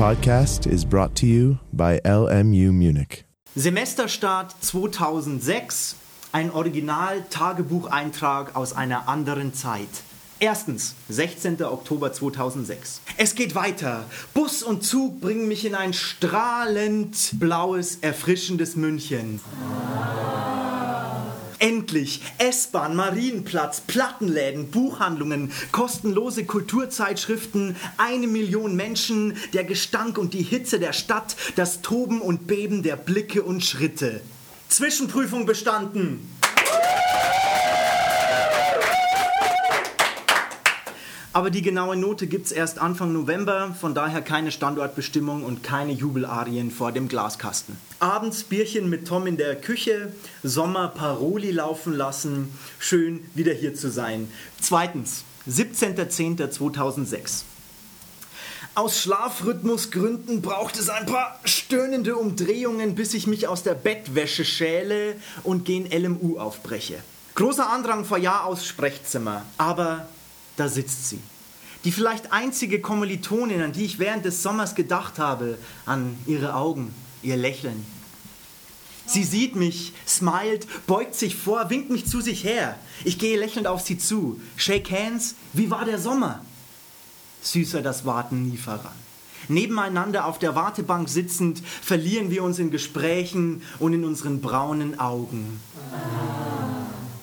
podcast is brought to you by LMU Munich. Semesterstart 2006, ein Original-Tagebucheintrag aus einer anderen Zeit. Erstens, 16. Oktober 2006. Es geht weiter. Bus und Zug bringen mich in ein strahlend blaues, erfrischendes München. Endlich S-Bahn, Marienplatz, Plattenläden, Buchhandlungen, kostenlose Kulturzeitschriften, eine Million Menschen, der Gestank und die Hitze der Stadt, das Toben und Beben der Blicke und Schritte. Zwischenprüfung bestanden. Aber die genaue Note gibt es erst Anfang November, von daher keine Standortbestimmung und keine Jubelarien vor dem Glaskasten. Abends Bierchen mit Tom in der Küche, Sommer Paroli laufen lassen, schön wieder hier zu sein. Zweitens, 17.10.2006. Aus Schlafrhythmusgründen braucht es ein paar stöhnende Umdrehungen, bis ich mich aus der Bettwäsche schäle und gen LMU aufbreche. Großer Andrang vor Jahr aus Sprechzimmer, aber da sitzt sie. Die vielleicht einzige Kommilitonin, an die ich während des Sommers gedacht habe, an ihre Augen, ihr Lächeln. Sie sieht mich, smilet, beugt sich vor, winkt mich zu sich her. Ich gehe lächelnd auf sie zu. Shake hands, wie war der Sommer? Süßer das Warten nie voran. Nebeneinander auf der Wartebank sitzend verlieren wir uns in Gesprächen und in unseren braunen Augen.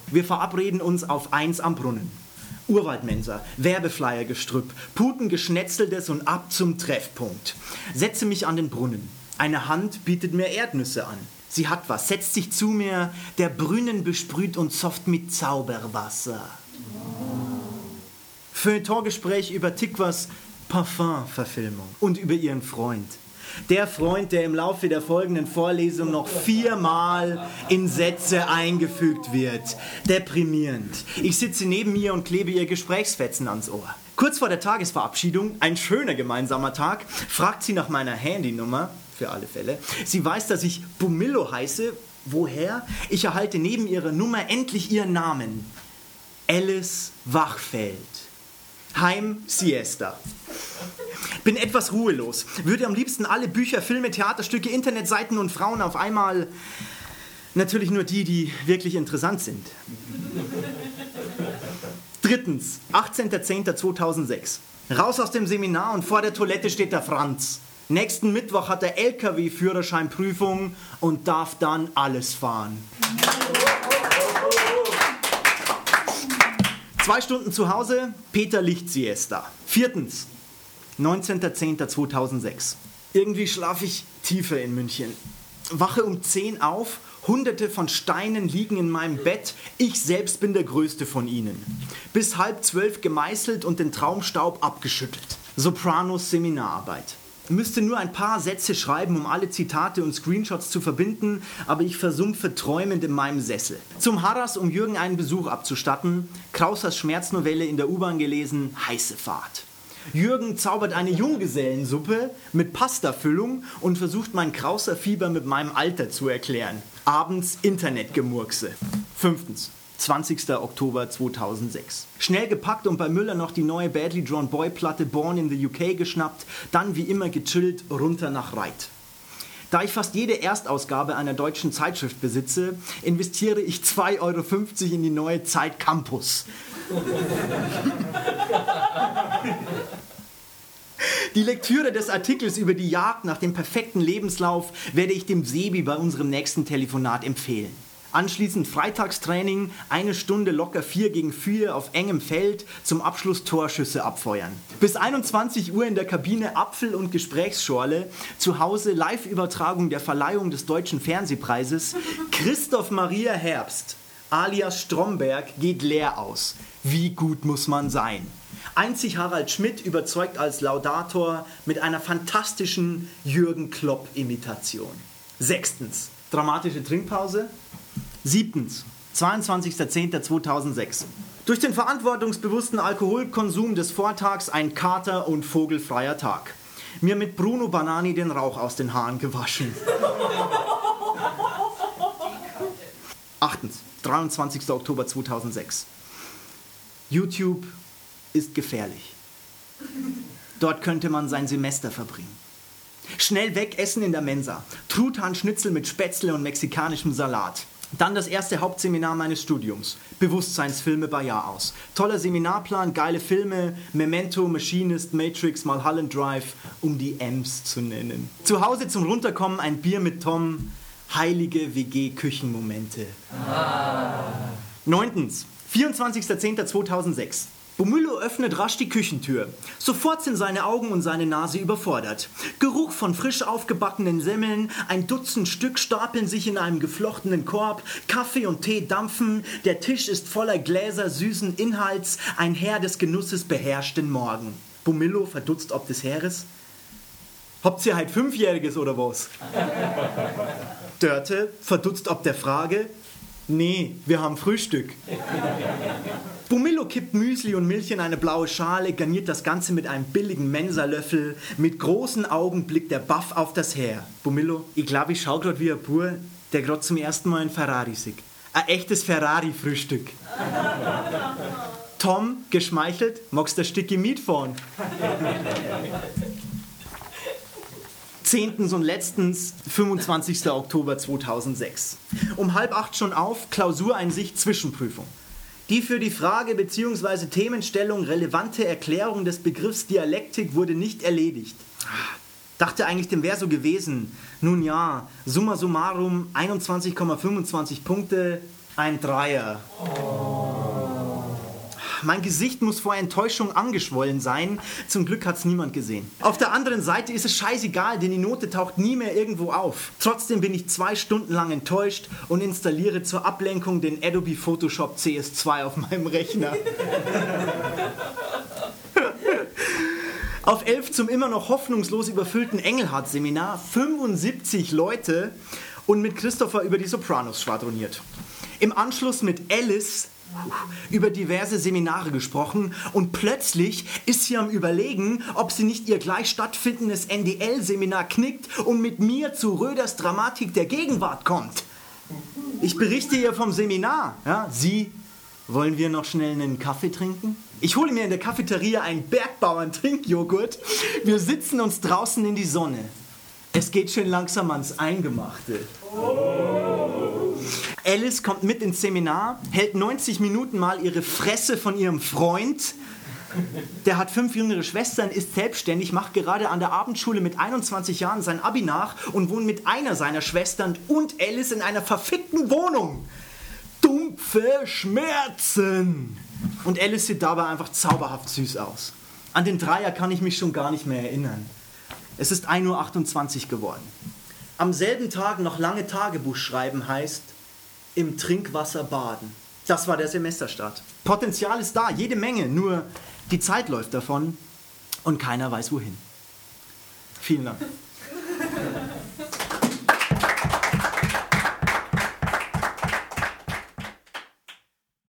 Wir verabreden uns auf eins am Brunnen. Urwaldmensa, Werbeflyer gestrüpp, Puten geschnetzeltes und ab zum Treffpunkt. Setze mich an den Brunnen. Eine Hand bietet mir Erdnüsse an. Sie hat was, setzt sich zu mir, der Brunnen besprüht uns soft mit Zauberwasser. Feuilleton-Gespräch über Tikwas Parfum-Verfilmung und über ihren Freund. Der Freund, der im Laufe der folgenden Vorlesung noch viermal in Sätze eingefügt wird. Deprimierend. Ich sitze neben ihr und klebe ihr Gesprächsfetzen ans Ohr. Kurz vor der Tagesverabschiedung, ein schöner gemeinsamer Tag, fragt sie nach meiner Handynummer, für alle Fälle. Sie weiß, dass ich Bumillo heiße. Woher? Ich erhalte neben ihrer Nummer endlich ihren Namen. Alice Wachfeld. Heim Siesta. Bin etwas ruhelos. Würde am liebsten alle Bücher, Filme, Theaterstücke, Internetseiten und Frauen auf einmal. Natürlich nur die, die wirklich interessant sind. Drittens, 18.10.2006. Raus aus dem Seminar und vor der Toilette steht der Franz. Nächsten Mittwoch hat er LKW-Führerscheinprüfung und darf dann alles fahren. Zwei Stunden zu Hause, Peter Lichtsiesta. Viertens, 19.10.2006. Irgendwie schlafe ich tiefer in München. Wache um 10 auf, hunderte von Steinen liegen in meinem Bett, ich selbst bin der größte von ihnen. Bis halb zwölf gemeißelt und den Traumstaub abgeschüttelt. Sopranos Seminararbeit müsste nur ein paar Sätze schreiben, um alle Zitate und Screenshots zu verbinden, aber ich versumpfe träumend in meinem Sessel. Zum Harras, um Jürgen einen Besuch abzustatten, Krausers Schmerznovelle in der U-Bahn gelesen, Heiße Fahrt. Jürgen zaubert eine Junggesellensuppe mit Pastafüllung und versucht mein Krauser Fieber mit meinem Alter zu erklären. Abends Internetgemurkse. Fünftens. 20. Oktober 2006. Schnell gepackt und bei Müller noch die neue Badly Drawn Boy Platte Born in the UK geschnappt, dann wie immer gechillt runter nach Reit. Da ich fast jede Erstausgabe einer deutschen Zeitschrift besitze, investiere ich 2,50 Euro in die neue Zeit Campus. Die Lektüre des Artikels über die Jagd nach dem perfekten Lebenslauf werde ich dem Sebi bei unserem nächsten Telefonat empfehlen. Anschließend Freitagstraining, eine Stunde locker 4 gegen 4 auf engem Feld, zum Abschluss Torschüsse abfeuern. Bis 21 Uhr in der Kabine Apfel- und Gesprächsschorle, zu Hause Live-Übertragung der Verleihung des Deutschen Fernsehpreises. Christoph Maria Herbst, alias Stromberg, geht leer aus. Wie gut muss man sein? Einzig Harald Schmidt überzeugt als Laudator mit einer fantastischen Jürgen Klopp-Imitation. Sechstens, dramatische Trinkpause. Siebtens, 22.10.2006. Durch den verantwortungsbewussten Alkoholkonsum des Vortags ein Kater- und vogelfreier Tag. Mir mit Bruno Banani den Rauch aus den Haaren gewaschen. Achtens, 23. Oktober 2006. YouTube ist gefährlich. Dort könnte man sein Semester verbringen. Schnell weg essen in der Mensa. Truthahn-Schnitzel mit Spätzle und mexikanischem Salat. Dann das erste Hauptseminar meines Studiums. Bewusstseinsfilme bei Jahr aus. Toller Seminarplan, geile Filme, Memento, Machinist, Matrix, Mulholland Drive, um die M's zu nennen. Zu Hause zum Runterkommen ein Bier mit Tom. Heilige WG-Küchenmomente. Ah. Neuntens, 24.10.2006. Bumillo öffnet rasch die Küchentür. Sofort sind seine Augen und seine Nase überfordert. Geruch von frisch aufgebackenen Semmeln, ein Dutzend Stück stapeln sich in einem geflochtenen Korb, Kaffee und Tee dampfen, der Tisch ist voller Gläser süßen Inhalts, ein Herr des Genusses beherrscht den Morgen. Bumillo verdutzt ob des Heeres. Habt ihr halt Fünfjähriges oder was? Dörte verdutzt ob der Frage. Nee, wir haben Frühstück. Bumillo kippt Müsli und Milch in eine blaue Schale, garniert das Ganze mit einem billigen Mensalöffel. Mit großen Augen blickt der Buff auf das Heer. Bumillo, ich glaube, ich schau grad wie ein Bur, der grad zum ersten Mal ein Ferrari sieht. Ein echtes Ferrari-Frühstück. Tom, geschmeichelt, magst du Miet fahren? Zehntens und letztens 25. Oktober 2006. Um halb acht schon auf, Klausureinsicht, Zwischenprüfung. Die für die Frage bzw. Themenstellung relevante Erklärung des Begriffs Dialektik wurde nicht erledigt. Dachte eigentlich, dem wäre so gewesen. Nun ja, summa summarum 21,25 Punkte, ein Dreier. Mein Gesicht muss vor Enttäuschung angeschwollen sein. Zum Glück hat es niemand gesehen. Auf der anderen Seite ist es scheißegal, denn die Note taucht nie mehr irgendwo auf. Trotzdem bin ich zwei Stunden lang enttäuscht und installiere zur Ablenkung den Adobe Photoshop CS2 auf meinem Rechner. auf 11 zum immer noch hoffnungslos überfüllten Engelhardt-Seminar 75 Leute und mit Christopher über die Sopranos schwadroniert. Im Anschluss mit Alice über diverse Seminare gesprochen und plötzlich ist sie am Überlegen, ob sie nicht ihr gleich stattfindendes NDL-Seminar knickt und mit mir zu Röders Dramatik der Gegenwart kommt. Ich berichte ihr vom Seminar. Ja, sie, wollen wir noch schnell einen Kaffee trinken? Ich hole mir in der Cafeteria einen Bergbauern-Trinkjoghurt. Wir sitzen uns draußen in die Sonne. Es geht schön langsam ans Eingemachte. Alice kommt mit ins Seminar, hält 90 Minuten mal ihre Fresse von ihrem Freund. Der hat fünf jüngere Schwestern, ist selbstständig, macht gerade an der Abendschule mit 21 Jahren sein Abi nach und wohnt mit einer seiner Schwestern und Alice in einer verfickten Wohnung. Dumpfe Schmerzen. Und Alice sieht dabei einfach zauberhaft süß aus. An den Dreier kann ich mich schon gar nicht mehr erinnern. Es ist 1.28 Uhr geworden. Am selben Tag noch lange Tagebuch schreiben heißt, im Trinkwasser baden. Das war der Semesterstart. Potenzial ist da, jede Menge, nur die Zeit läuft davon und keiner weiß wohin. Vielen Dank.